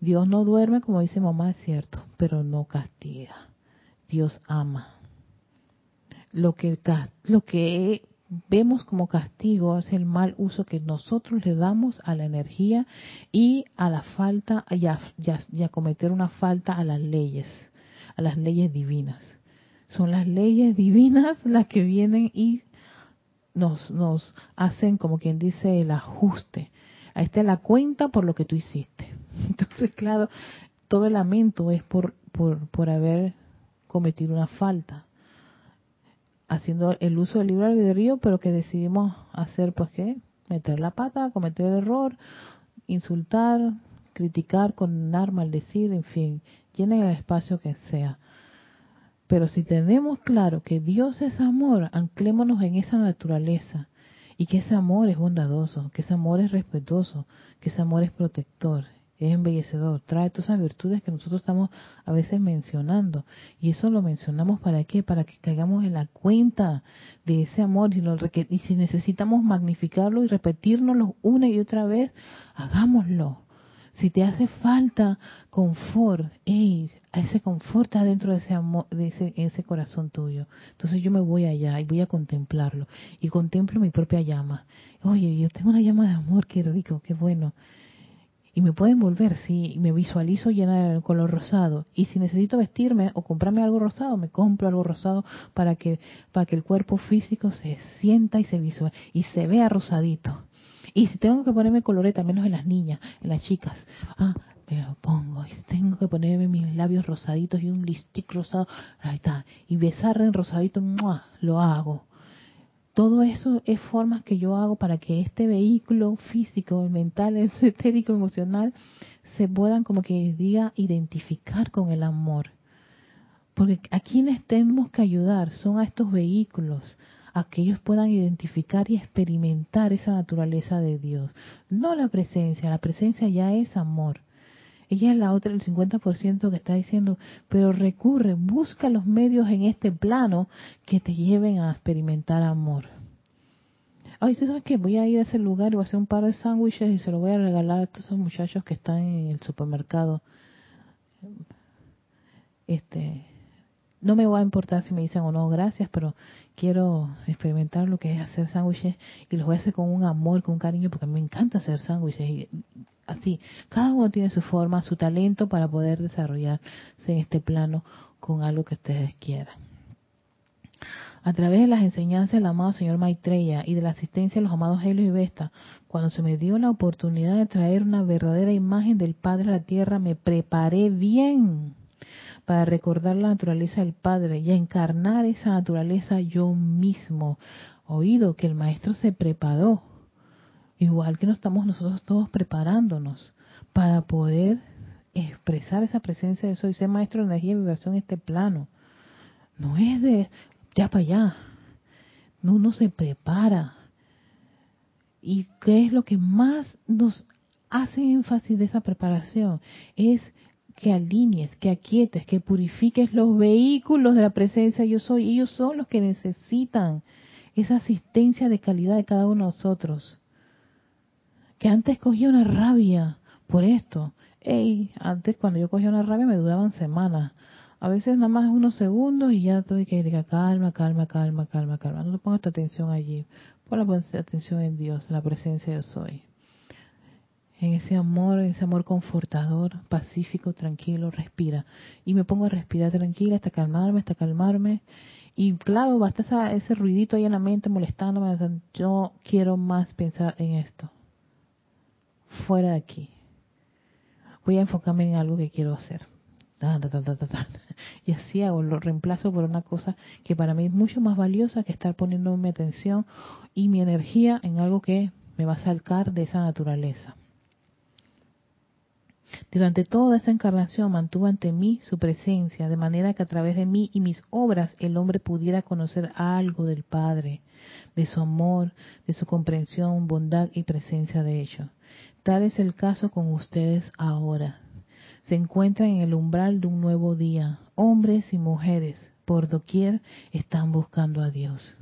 Dios no duerme, como dice mamá, es cierto, pero no castiga. Dios ama. Lo que, lo que vemos como castigo es el mal uso que nosotros le damos a la energía y a la falta y a, cometer una falta a las leyes, a las leyes divinas. Son las leyes divinas las que vienen y nos, nos hacen, como quien dice, el ajuste. Ahí está la cuenta por lo que tú hiciste. Entonces, claro, todo el lamento es por, por, por haber cometido una falta haciendo el uso del libre albedrío, pero que decidimos hacer, pues, ¿qué? Meter la pata, cometer error, insultar, criticar, condenar, maldecir, en fin, llenen el espacio que sea. Pero si tenemos claro que Dios es amor, anclémonos en esa naturaleza y que ese amor es bondadoso, que ese amor es respetuoso, que ese amor es protector, es embellecedor, trae todas esas virtudes que nosotros estamos a veces mencionando. Y eso lo mencionamos para qué? Para que caigamos en la cuenta de ese amor. Y, si necesitamos magnificarlo y repetirnoslo una y otra vez, hagámoslo. Si te hace falta confort, hey, ese confort está dentro de ese amor, de ese, ese corazón tuyo. Entonces yo me voy allá y voy a contemplarlo. Y contemplo mi propia llama. Oye, yo tengo una llama de amor, qué rico, qué bueno y me puede envolver si me visualizo llena del color rosado. Y si necesito vestirme o comprarme algo rosado me compro algo rosado para que para que el cuerpo físico se sienta y se visual y se vea rosadito. Y si tengo que ponerme coloreta menos en las niñas en las chicas ah me lo pongo. Y tengo que ponerme mis labios rosaditos y un lipstick rosado ahí está. Y besar en rosadito lo hago todo eso es formas que yo hago para que este vehículo físico, mental, esotérico, emocional, se puedan, como que diga, identificar con el amor. Porque a quienes tenemos que ayudar son a estos vehículos, a que ellos puedan identificar y experimentar esa naturaleza de Dios. No la presencia, la presencia ya es amor. Ella es la otra, el 50% que está diciendo, pero recurre, busca los medios en este plano que te lleven a experimentar amor. Ay, ¿sabes qué? Voy a ir a ese lugar y voy a hacer un par de sándwiches y se lo voy a regalar a todos esos muchachos que están en el supermercado. Este, no me va a importar si me dicen o no gracias, pero quiero experimentar lo que es hacer sándwiches y los voy a hacer con un amor, con un cariño, porque me encanta hacer sándwiches y así. Cada uno tiene su forma, su talento para poder desarrollarse en este plano con algo que ustedes quieran. A través de las enseñanzas del amado señor Maitreya y de la asistencia de los amados Helios y Vesta, cuando se me dio la oportunidad de traer una verdadera imagen del Padre a la Tierra, me preparé bien para recordar la naturaleza del Padre y encarnar esa naturaleza yo mismo. Oído que el Maestro se preparó, igual que nos estamos nosotros todos preparándonos para poder expresar esa presencia de soy, ser Maestro de energía y vibración en este plano. No es de ya para allá. No, uno se prepara. ¿Y qué es lo que más nos hace énfasis de esa preparación? Es que alinees, que aquietes, que purifiques los vehículos de la presencia yo soy. Ellos son los que necesitan esa asistencia de calidad de cada uno de nosotros. Que antes cogía una rabia por esto. Ey, antes cuando yo cogía una rabia me duraban semanas. A veces nada más unos segundos y ya estoy que diga calma, calma, calma, calma, calma. No pongas tu atención allí. Pon la atención en Dios, en la presencia yo soy en ese amor, en ese amor confortador, pacífico, tranquilo, respira. Y me pongo a respirar tranquila hasta calmarme, hasta calmarme. Y claro, basta ese ruidito ahí en la mente molestándome. Yo quiero más pensar en esto. Fuera de aquí. Voy a enfocarme en algo que quiero hacer. y así hago, lo reemplazo por una cosa que para mí es mucho más valiosa que estar poniendo mi atención y mi energía en algo que me va a sacar de esa naturaleza. Durante toda esa encarnación mantuvo ante mí su presencia, de manera que a través de mí y mis obras el hombre pudiera conocer algo del Padre, de su amor, de su comprensión, bondad y presencia de ello. Tal es el caso con ustedes ahora. Se encuentran en el umbral de un nuevo día. Hombres y mujeres por doquier están buscando a Dios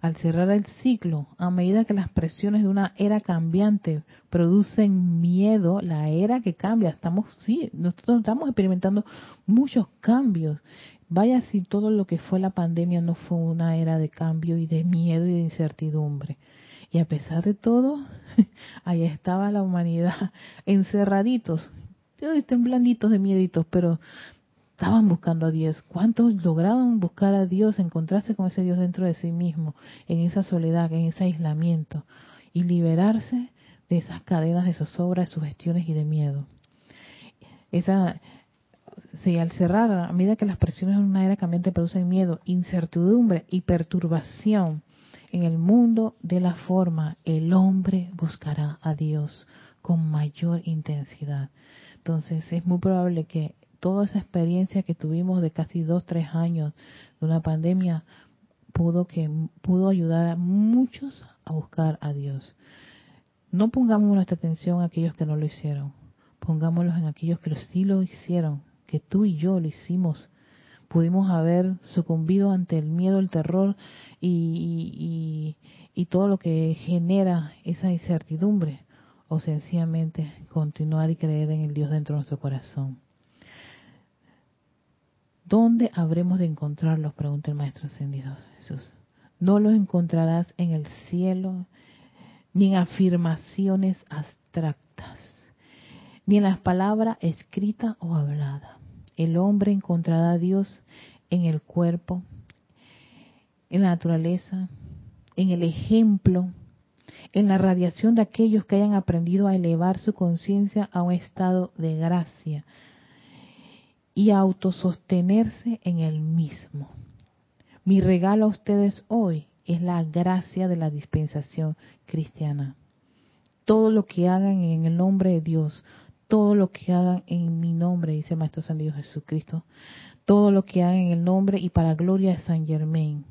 al cerrar el ciclo, a medida que las presiones de una era cambiante producen miedo, la era que cambia, estamos, sí, nosotros estamos experimentando muchos cambios. Vaya si todo lo que fue la pandemia no fue una era de cambio y de miedo y de incertidumbre. Y a pesar de todo, ahí estaba la humanidad encerraditos, blanditos de mieditos, pero estaban buscando a Dios. ¿Cuántos lograron buscar a Dios, encontrarse con ese Dios dentro de sí mismo, en esa soledad, en ese aislamiento, y liberarse de esas cadenas de zozobra, de sugestiones y de miedo? Esa, si al cerrar, a medida que las presiones en una era cambiante producen miedo, incertidumbre y perturbación en el mundo de la forma, el hombre buscará a Dios con mayor intensidad. Entonces es muy probable que toda esa experiencia que tuvimos de casi dos, tres años de una pandemia pudo que pudo ayudar a muchos a buscar a Dios. No pongamos nuestra atención a aquellos que no lo hicieron, pongámoslos en aquellos que sí lo hicieron, que tú y yo lo hicimos. Pudimos haber sucumbido ante el miedo, el terror y, y todo lo que genera esa incertidumbre, o sencillamente continuar y creer en el Dios dentro de nuestro corazón. ¿Dónde habremos de encontrarlos? Pregunta el Maestro Ascendido Jesús. No los encontrarás en el cielo, ni en afirmaciones abstractas, ni en las palabras escritas o habladas. El hombre encontrará a Dios en el cuerpo, en la naturaleza, en el ejemplo, en la radiación de aquellos que hayan aprendido a elevar su conciencia a un estado de gracia, y autosostenerse en el mismo. Mi regalo a ustedes hoy es la gracia de la dispensación cristiana. Todo lo que hagan en el nombre de Dios, todo lo que hagan en mi nombre, dice el Maestro San Dios Jesucristo, todo lo que hagan en el nombre y para gloria de San Germain,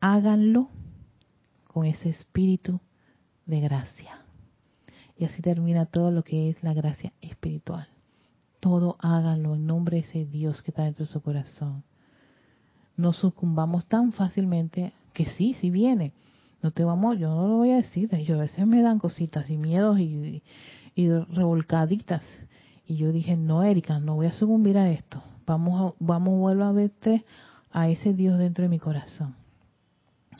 háganlo con ese espíritu de gracia. Y así termina todo lo que es la gracia espiritual. Todo háganlo en nombre de ese Dios que está dentro de su corazón. No sucumbamos tan fácilmente que sí, sí viene. No te vamos, yo no lo voy a decir. Yo a veces me dan cositas y miedos y, y revolcaditas. Y yo dije, no, Erika, no voy a sucumbir a esto. Vamos, a, vamos, vuelvo a verte a ese Dios dentro de mi corazón.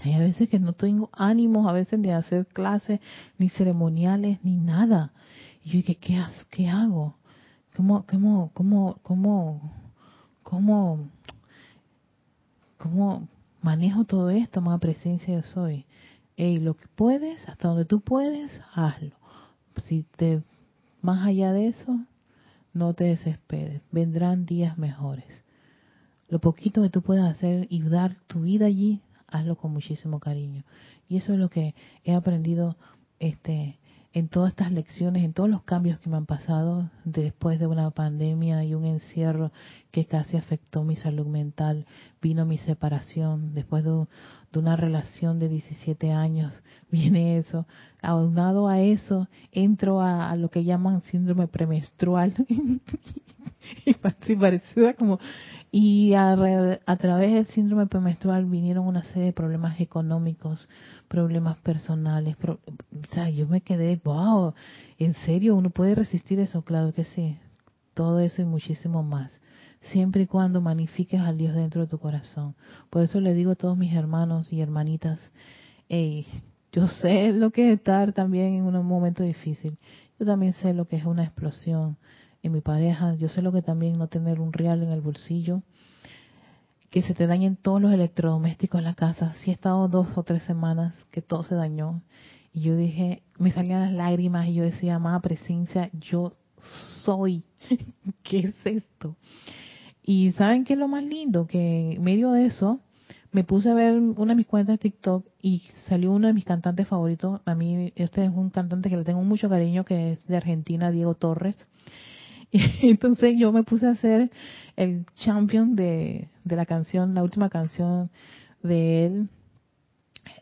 Hay a veces que no tengo ánimos a veces de hacer clases, ni ceremoniales, ni nada. Y yo dije, ¿qué, qué hago? ¿Cómo, cómo, cómo, cómo, cómo, cómo manejo todo esto? Más presencia yo soy. Ey, lo que puedes, hasta donde tú puedes, hazlo. Si te, más allá de eso, no te desesperes. Vendrán días mejores. Lo poquito que tú puedas hacer y dar tu vida allí, hazlo con muchísimo cariño. Y eso es lo que he aprendido este en todas estas lecciones, en todos los cambios que me han pasado después de una pandemia y un encierro que casi afectó mi salud mental, vino mi separación, después de, una relación de 17 años, viene eso, aunado a eso, entro a, lo que llaman síndrome premenstrual, y parecida como y a, a, través del síndrome premenstrual vinieron una serie de problemas económicos, problemas personales. o sea, yo me quedé, wow, ¿en serio uno puede resistir eso? Claro que sí. Todo eso y muchísimo más. Siempre y cuando magnifiques al Dios dentro de tu corazón. Por eso le digo a todos mis hermanos y hermanitas, hey, yo sé lo que es estar también en un momento difícil. Yo también sé lo que es una explosión en mi pareja. Yo sé lo que también no tener un real en el bolsillo, que se te dañen todos los electrodomésticos en la casa. Si he estado dos o tres semanas que todo se dañó. Y yo dije, me salían las lágrimas y yo decía, amada presencia, yo soy. ¿Qué es esto? Y ¿saben qué es lo más lindo? Que en medio de eso, me puse a ver una de mis cuentas de TikTok y salió uno de mis cantantes favoritos. A mí, este es un cantante que le tengo mucho cariño, que es de Argentina, Diego Torres. Y entonces yo me puse a hacer el champion de, de la canción, la última canción de él.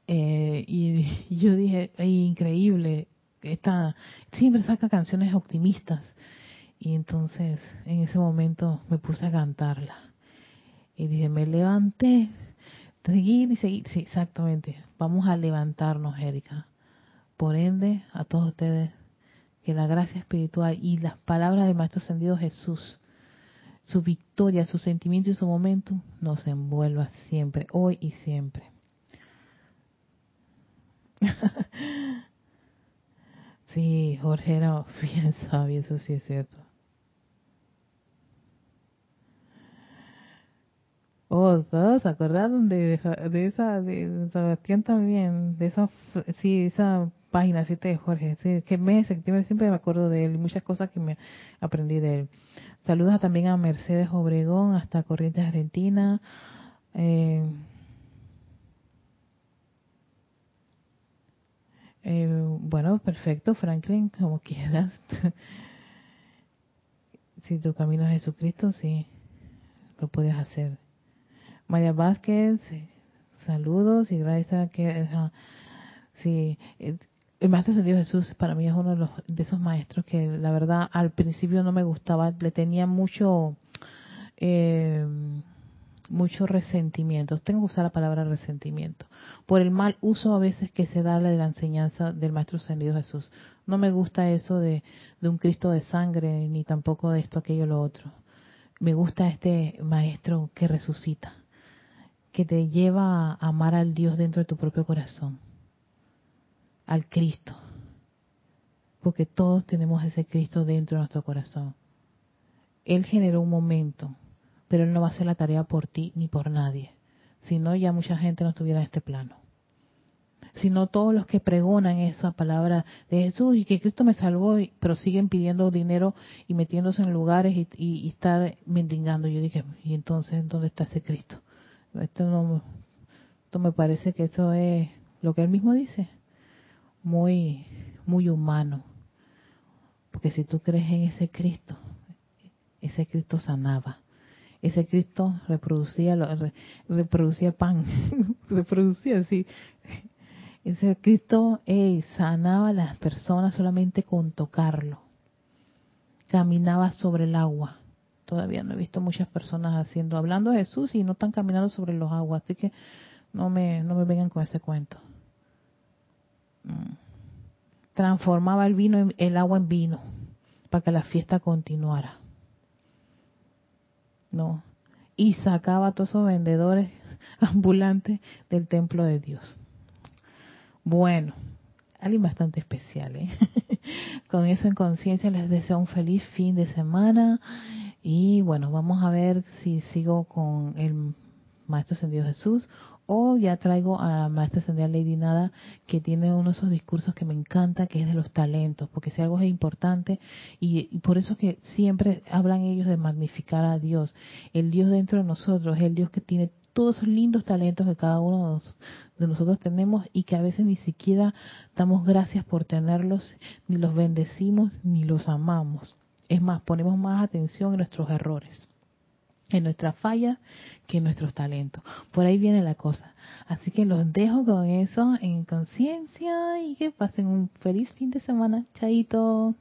Eh, y, yo dije, increíble, esta, siempre saca canciones optimistas. Y entonces en ese momento me puse a cantarla. Y dije, me levanté, seguir y seguir. Sí, exactamente. Vamos a levantarnos, Erika. Por ende, a todos ustedes que la gracia espiritual y las palabras del Maestro Ascendido Jesús, su victoria, su sentimiento y su momento, nos envuelva siempre, hoy y siempre. sí, Jorge era bien sabio, eso sí es cierto. Oh, todos acordaron de, de esa, de Sebastián también, de esa, sí, esa página 7 de Jorge, sí, que mes septiembre siempre me acuerdo de él y muchas cosas que me aprendí de él. Saludos también a Mercedes Obregón, hasta Corrientes Argentina. Eh, eh, bueno, perfecto, Franklin, como quieras. si tu camino es Jesucristo, sí, lo puedes hacer. María Vázquez, saludos y gracias a que... sí, eh, el maestro Dios Jesús para mí es uno de, los, de esos maestros que la verdad al principio no me gustaba, le tenía mucho eh, mucho resentimiento. Tengo que usar la palabra resentimiento por el mal uso a veces que se da de la enseñanza del maestro ascendido Jesús. No me gusta eso de, de un Cristo de sangre ni tampoco de esto aquello lo otro. Me gusta este maestro que resucita, que te lleva a amar al Dios dentro de tu propio corazón al Cristo. Porque todos tenemos ese Cristo dentro de nuestro corazón. Él generó un momento, pero Él no va a hacer la tarea por ti ni por nadie. Si no, ya mucha gente no estuviera en este plano. Si no, todos los que pregonan esa palabra de Jesús y que Cristo me salvó, pero siguen pidiendo dinero y metiéndose en lugares y, y, estar mendigando. Yo dije, ¿y entonces dónde está ese Cristo? Esto, no, esto me parece que eso es lo que Él mismo dice muy, muy humano. Porque si tú crees en ese Cristo, ese Cristo sanaba. Ese Cristo reproducía, reproducía pan, reproducía así. Ese Cristo sanaba a las personas solamente con tocarlo. caminaba sobre el agua. Todavía no he visto muchas personas haciendo, hablando de Jesús y no están caminando sobre los aguas, así que no me, no me vengan con ese cuento. Mm. Transformaba el vino, el agua en vino, para que la fiesta continuara. No. Y sacaba a todos esos vendedores ambulantes del templo de Dios. Bueno, alguien bastante especial, ¿eh? Con eso en conciencia les deseo un feliz fin de semana y bueno, vamos a ver si sigo con el Maestro Ascendido Jesús o ya traigo a Maestra Ascendida Lady Nada que tiene uno de esos discursos que me encanta, que es de los talentos, porque si algo es importante y por eso que siempre hablan ellos de magnificar a Dios. El Dios dentro de nosotros es el Dios que tiene todos esos lindos talentos que cada uno de nosotros tenemos y que a veces ni siquiera damos gracias por tenerlos, ni los bendecimos, ni los amamos. Es más, ponemos más atención en nuestros errores, en nuestras fallas, que en nuestros talentos. Por ahí viene la cosa. Así que los dejo con eso en conciencia y que pasen un feliz fin de semana. Chaito.